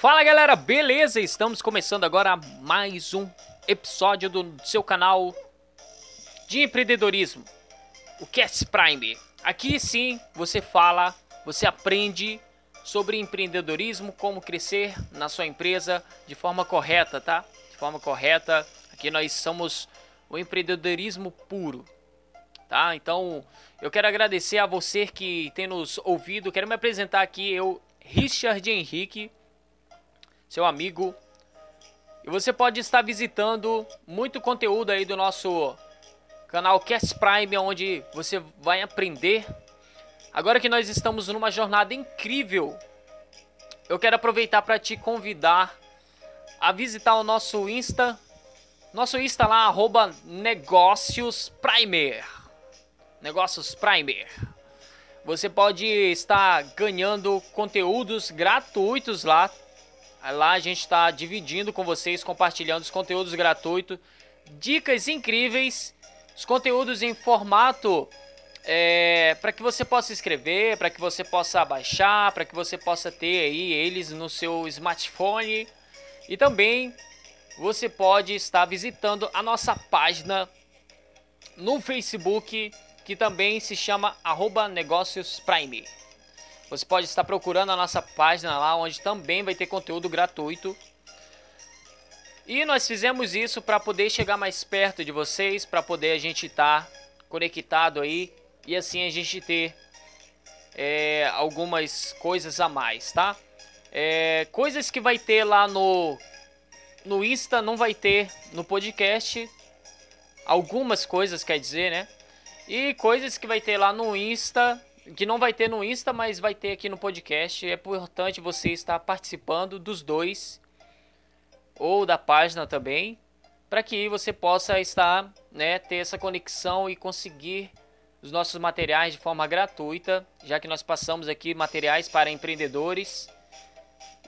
Fala galera, beleza? Estamos começando agora mais um episódio do seu canal de empreendedorismo, o Cast Prime. Aqui sim você fala, você aprende sobre empreendedorismo, como crescer na sua empresa de forma correta, tá? De forma correta. Aqui nós somos o empreendedorismo puro, tá? Então eu quero agradecer a você que tem nos ouvido. Quero me apresentar aqui, eu, Richard Henrique seu amigo. E você pode estar visitando muito conteúdo aí do nosso canal Cast Prime, onde você vai aprender. Agora que nós estamos numa jornada incrível, eu quero aproveitar para te convidar a visitar o nosso Insta. Nosso Insta lá, arroba Negócios Primer. Negócios Primer. Você pode estar ganhando conteúdos gratuitos lá Lá a gente está dividindo com vocês, compartilhando os conteúdos gratuitos, dicas incríveis, os conteúdos em formato é, para que você possa escrever, para que você possa baixar, para que você possa ter aí eles no seu smartphone e também você pode estar visitando a nossa página no Facebook que também se chama arroba Negócios Prime. Você pode estar procurando a nossa página lá, onde também vai ter conteúdo gratuito. E nós fizemos isso para poder chegar mais perto de vocês, para poder a gente estar tá conectado aí e assim a gente ter é, algumas coisas a mais, tá? É, coisas que vai ter lá no no Insta não vai ter no podcast. Algumas coisas quer dizer, né? E coisas que vai ter lá no Insta que não vai ter no Insta, mas vai ter aqui no podcast. É importante você estar participando dos dois ou da página também, para que você possa estar, né, ter essa conexão e conseguir os nossos materiais de forma gratuita, já que nós passamos aqui materiais para empreendedores.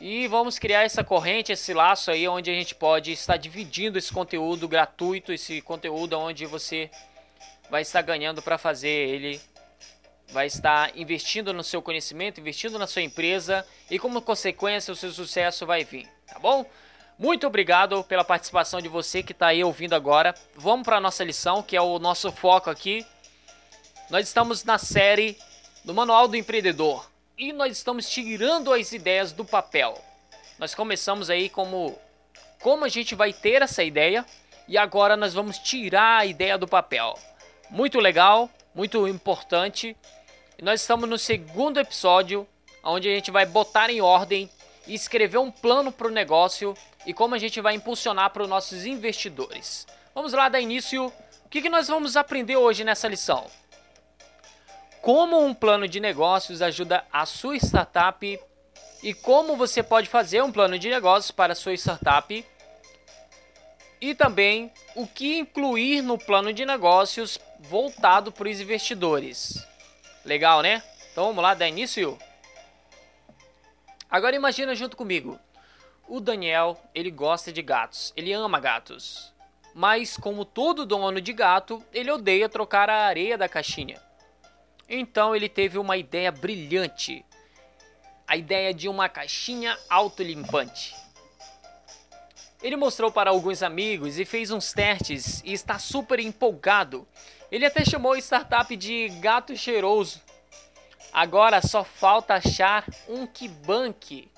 E vamos criar essa corrente, esse laço aí onde a gente pode estar dividindo esse conteúdo gratuito, esse conteúdo onde você vai estar ganhando para fazer ele vai estar investindo no seu conhecimento, investindo na sua empresa e como consequência o seu sucesso vai vir, tá bom? Muito obrigado pela participação de você que está aí ouvindo agora. Vamos para a nossa lição, que é o nosso foco aqui. Nós estamos na série do Manual do Empreendedor e nós estamos tirando as ideias do papel. Nós começamos aí como como a gente vai ter essa ideia e agora nós vamos tirar a ideia do papel. Muito legal, muito importante nós estamos no segundo episódio, onde a gente vai botar em ordem e escrever um plano para o negócio e como a gente vai impulsionar para os nossos investidores. Vamos lá dar início. O que, que nós vamos aprender hoje nessa lição? Como um plano de negócios ajuda a sua startup e como você pode fazer um plano de negócios para a sua startup e também o que incluir no plano de negócios voltado para os investidores. Legal, né? Então vamos lá, dar início. Agora imagina junto comigo. O Daniel, ele gosta de gatos, ele ama gatos. Mas como todo dono de gato, ele odeia trocar a areia da caixinha. Então ele teve uma ideia brilhante. A ideia de uma caixinha autolimpante. Ele mostrou para alguns amigos e fez uns testes e está super empolgado. Ele até chamou a startup de Gato Cheiroso. Agora só falta achar um que banque.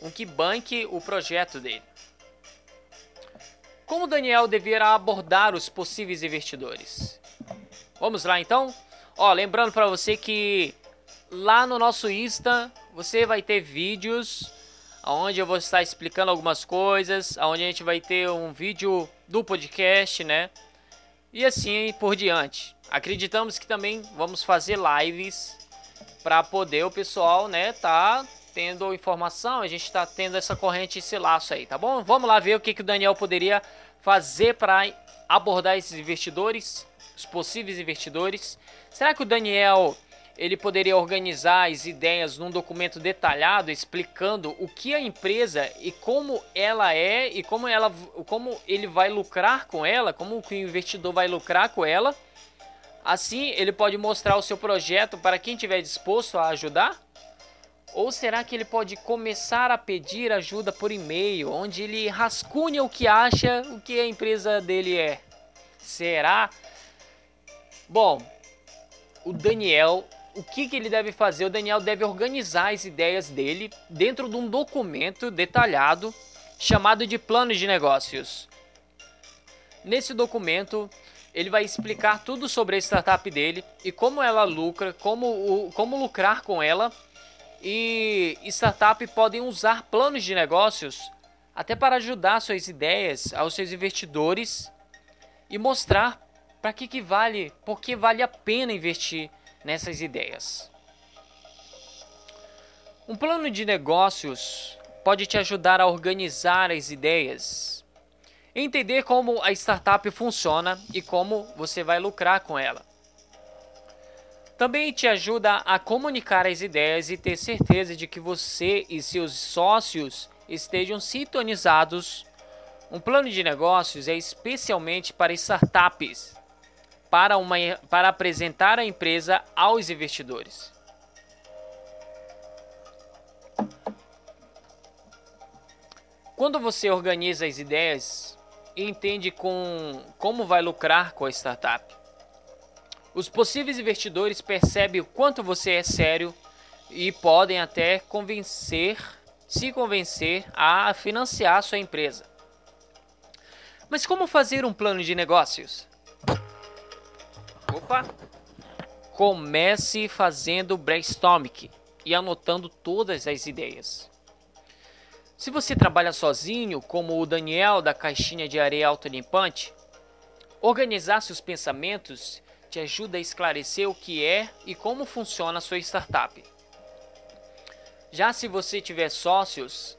Um que banque o projeto dele. Como Daniel deverá abordar os possíveis investidores? Vamos lá então? Ó, lembrando para você que lá no nosso Insta você vai ter vídeos onde eu vou estar explicando algumas coisas, onde a gente vai ter um vídeo do podcast, né? E assim por diante. Acreditamos que também vamos fazer lives para poder o pessoal, né, tá tendo informação, a gente está tendo essa corrente, esse laço aí, tá bom? Vamos lá ver o que, que o Daniel poderia fazer para abordar esses investidores, os possíveis investidores. Será que o Daniel ele poderia organizar as ideias num documento detalhado explicando o que a empresa e como ela é e como ela como ele vai lucrar com ela, como o investidor vai lucrar com ela. Assim, ele pode mostrar o seu projeto para quem estiver disposto a ajudar. Ou será que ele pode começar a pedir ajuda por e-mail, onde ele rascunha o que acha o que a empresa dele é? Será? Bom, o Daniel, o que, que ele deve fazer? O Daniel deve organizar as ideias dele dentro de um documento detalhado chamado de plano de negócios. Nesse documento, ele vai explicar tudo sobre a startup dele e como ela lucra, como, como lucrar com ela. E startup podem usar planos de negócios até para ajudar suas ideias aos seus investidores e mostrar para que, que vale, por que vale a pena investir nessas ideias. Um plano de negócios pode te ajudar a organizar as ideias, entender como a startup funciona e como você vai lucrar com ela. Também te ajuda a comunicar as ideias e ter certeza de que você e seus sócios estejam sintonizados um plano de negócios é especialmente para startups, para, uma, para apresentar a empresa aos investidores. Quando você organiza as ideias e entende com, como vai lucrar com a startup, os possíveis investidores percebem o quanto você é sério e podem até convencer, se convencer a financiar sua empresa. Mas como fazer um plano de negócios? Opa! Comece fazendo brainstorming e anotando todas as ideias. Se você trabalha sozinho, como o Daniel da caixinha de areia autolimpante, organizar seus pensamentos te ajuda a esclarecer o que é e como funciona a sua startup. Já se você tiver sócios,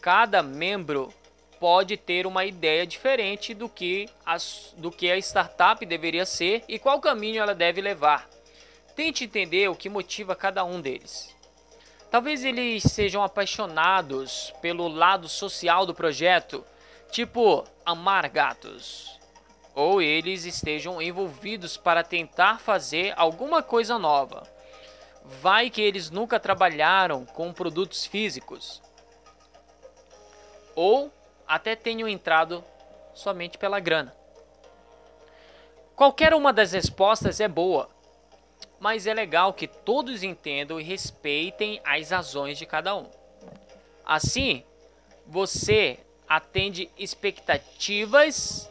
cada membro pode ter uma ideia diferente do que, as, do que a startup deveria ser e qual caminho ela deve levar. Tente entender o que motiva cada um deles. Talvez eles sejam apaixonados pelo lado social do projeto, tipo amar gatos. Ou eles estejam envolvidos para tentar fazer alguma coisa nova. Vai que eles nunca trabalharam com produtos físicos. Ou até tenham entrado somente pela grana. Qualquer uma das respostas é boa, mas é legal que todos entendam e respeitem as razões de cada um. Assim, você atende expectativas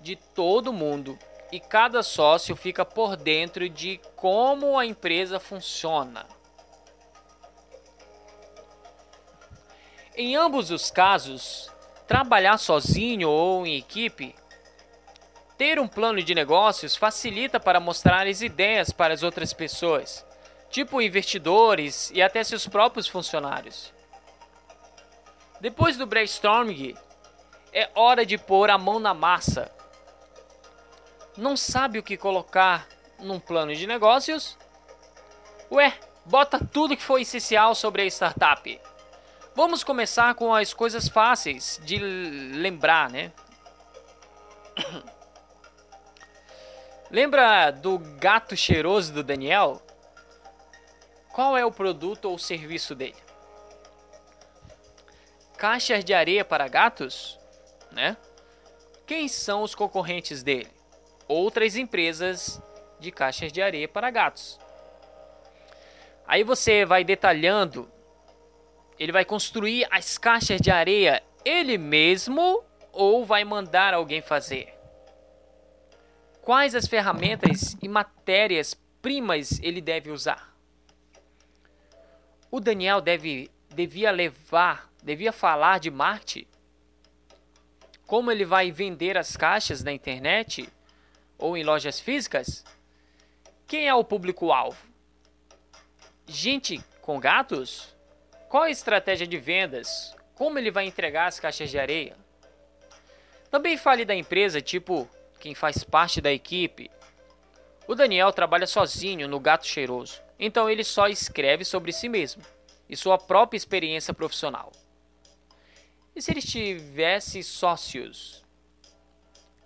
de todo mundo e cada sócio fica por dentro de como a empresa funciona. Em ambos os casos, Trabalhar sozinho ou em equipe, ter um plano de negócios facilita para mostrar as ideias para as outras pessoas, tipo investidores e até seus próprios funcionários. Depois do brainstorming, é hora de pôr a mão na massa. Não sabe o que colocar num plano de negócios? Ué, bota tudo que foi essencial sobre a startup. Vamos começar com as coisas fáceis de lembrar, né? Lembra do gato cheiroso do Daniel? Qual é o produto ou serviço dele? Caixas de areia para gatos? Né? Quem são os concorrentes dele? Outras empresas de caixas de areia para gatos. Aí você vai detalhando ele vai construir as caixas de areia ele mesmo ou vai mandar alguém fazer? Quais as ferramentas e matérias primas ele deve usar? O Daniel deve devia levar, devia falar de Marte? Como ele vai vender as caixas na internet ou em lojas físicas? Quem é o público-alvo? Gente com gatos? Qual a estratégia de vendas? Como ele vai entregar as caixas de areia? Também fale da empresa, tipo quem faz parte da equipe. O Daniel trabalha sozinho no Gato Cheiroso, então ele só escreve sobre si mesmo e sua própria experiência profissional. E se ele tivesse sócios?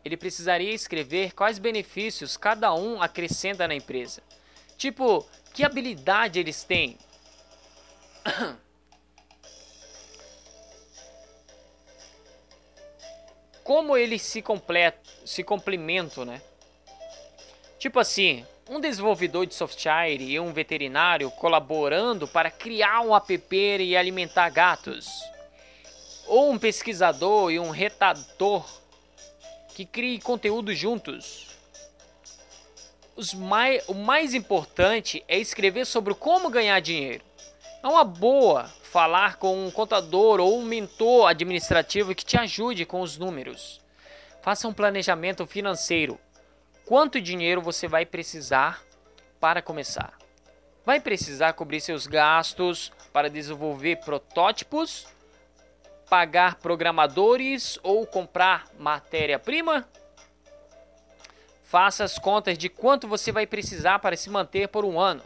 Ele precisaria escrever quais benefícios cada um acrescenta na empresa. Tipo, que habilidade eles têm, Como eles se completam, se complementam, né? Tipo assim, um desenvolvedor de software e um veterinário colaborando para criar um app e alimentar gatos. Ou um pesquisador e um redator que crie conteúdo juntos. Mais, o mais importante é escrever sobre como ganhar dinheiro. É uma boa falar com um contador ou um mentor administrativo que te ajude com os números. Faça um planejamento financeiro quanto dinheiro você vai precisar para começar. Vai precisar cobrir seus gastos para desenvolver protótipos, pagar programadores ou comprar matéria-prima? Faça as contas de quanto você vai precisar para se manter por um ano.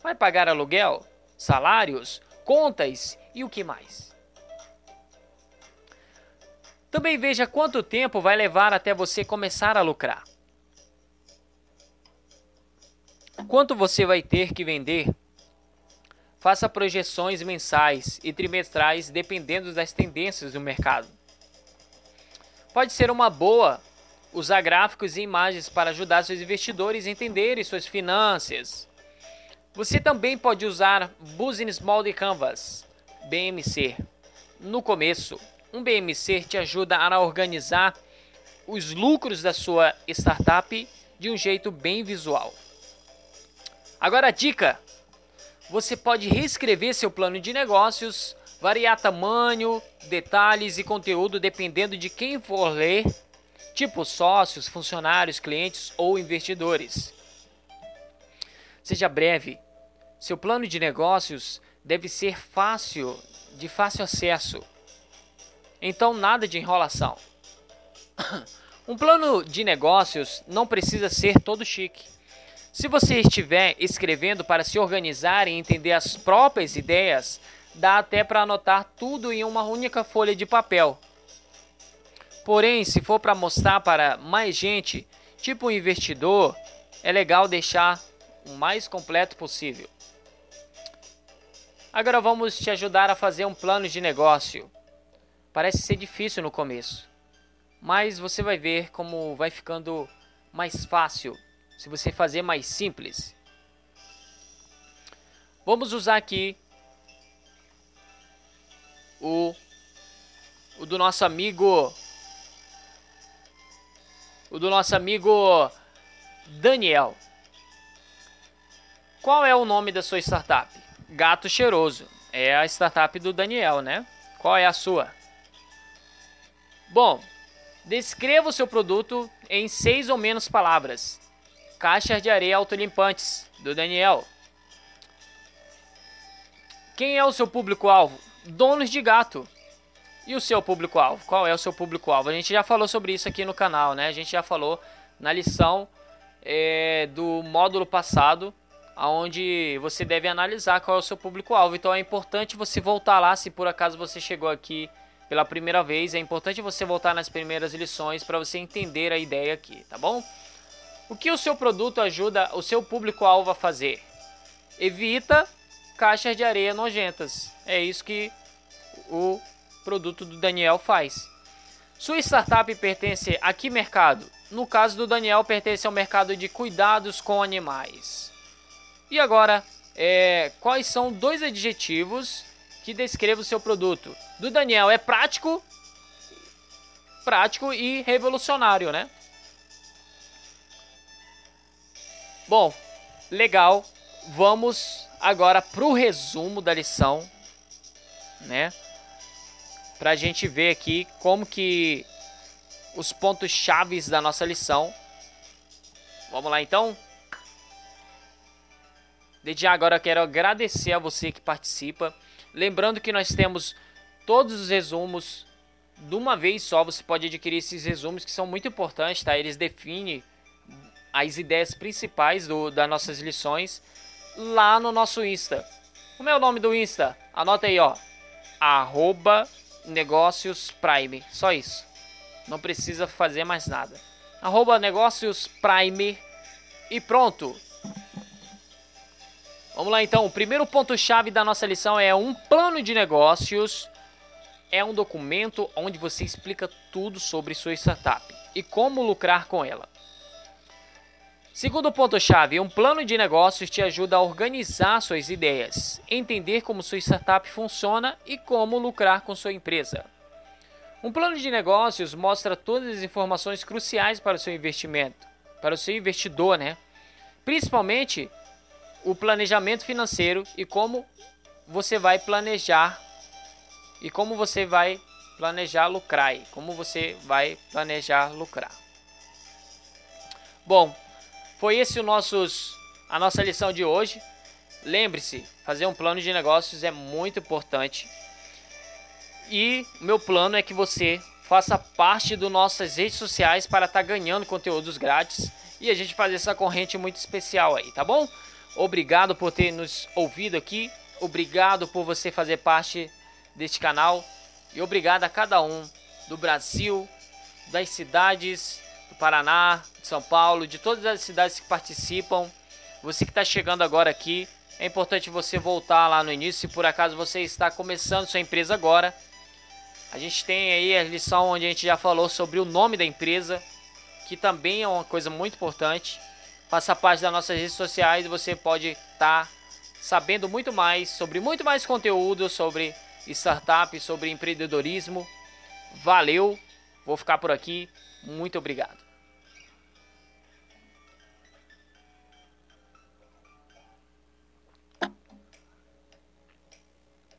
Vai pagar aluguel, salários, contas e o que mais? Também veja quanto tempo vai levar até você começar a lucrar. Quanto você vai ter que vender? Faça projeções mensais e trimestrais dependendo das tendências do mercado. Pode ser uma boa usar gráficos e imagens para ajudar seus investidores a entenderem suas finanças. Você também pode usar Business Model Canvas, BMC. No começo, um BMC te ajuda a organizar os lucros da sua startup de um jeito bem visual. Agora a dica: você pode reescrever seu plano de negócios, variar tamanho, detalhes e conteúdo dependendo de quem for ler, tipo sócios, funcionários, clientes ou investidores. Seja breve. Seu plano de negócios deve ser fácil, de fácil acesso. Então nada de enrolação. Um plano de negócios não precisa ser todo chique. Se você estiver escrevendo para se organizar e entender as próprias ideias, dá até para anotar tudo em uma única folha de papel. Porém, se for para mostrar para mais gente, tipo um investidor, é legal deixar o mais completo possível. Agora vamos te ajudar a fazer um plano de negócio. Parece ser difícil no começo, mas você vai ver como vai ficando mais fácil se você fazer mais simples. Vamos usar aqui o, o do nosso amigo o do nosso amigo Daniel. Qual é o nome da sua startup? Gato Cheiroso. É a startup do Daniel, né? Qual é a sua? Bom, descreva o seu produto em seis ou menos palavras. Caixas de areia autolimpantes, do Daniel. Quem é o seu público-alvo? Donos de gato. E o seu público-alvo? Qual é o seu público-alvo? A gente já falou sobre isso aqui no canal, né? A gente já falou na lição é, do módulo passado, onde você deve analisar qual é o seu público-alvo. Então é importante você voltar lá, se por acaso você chegou aqui pela primeira vez, é importante você voltar nas primeiras lições para você entender a ideia aqui, tá bom? O que o seu produto ajuda o seu público-alvo a fazer? Evita caixas de areia nojentas. É isso que o produto do Daniel faz. Sua startup pertence a que mercado? No caso do Daniel, pertence ao mercado de cuidados com animais. E agora, é, quais são dois adjetivos que descrevam o seu produto? Do Daniel é prático, prático e revolucionário, né? Bom, legal. Vamos agora para o resumo da lição, né? Para a gente ver aqui como que os pontos chaves da nossa lição. Vamos lá então. Desde agora eu quero agradecer a você que participa. Lembrando que nós temos todos os resumos de uma vez só. Você pode adquirir esses resumos que são muito importantes, tá? Eles definem as ideias principais do, das nossas lições lá no nosso Insta. Como é o nome do Insta? Anota aí, ó. Arroba Negócios Prime. Só isso. Não precisa fazer mais nada. Arroba Negócios Prime. E pronto. Vamos lá então, o primeiro ponto-chave da nossa lição é um plano de negócios. É um documento onde você explica tudo sobre sua startup e como lucrar com ela. Segundo ponto-chave, um plano de negócios te ajuda a organizar suas ideias, entender como sua startup funciona e como lucrar com sua empresa. Um plano de negócios mostra todas as informações cruciais para o seu investimento, para o seu investidor, né? Principalmente o planejamento financeiro e como você vai planejar e como você vai planejar lucrar, e como você vai planejar lucrar. Bom, foi esse o nossos a nossa lição de hoje. Lembre-se, fazer um plano de negócios é muito importante. E meu plano é que você faça parte das nossas redes sociais para estar tá ganhando conteúdos grátis e a gente fazer essa corrente muito especial aí, tá bom? Obrigado por ter nos ouvido aqui, obrigado por você fazer parte deste canal e obrigado a cada um do Brasil, das cidades do Paraná, de São Paulo, de todas as cidades que participam. Você que está chegando agora aqui, é importante você voltar lá no início, se por acaso você está começando sua empresa agora a gente tem aí a lição onde a gente já falou sobre o nome da empresa, que também é uma coisa muito importante. Faça parte das nossas redes sociais você pode estar tá sabendo muito mais sobre muito mais conteúdo sobre startup, sobre empreendedorismo. Valeu, vou ficar por aqui. Muito obrigado.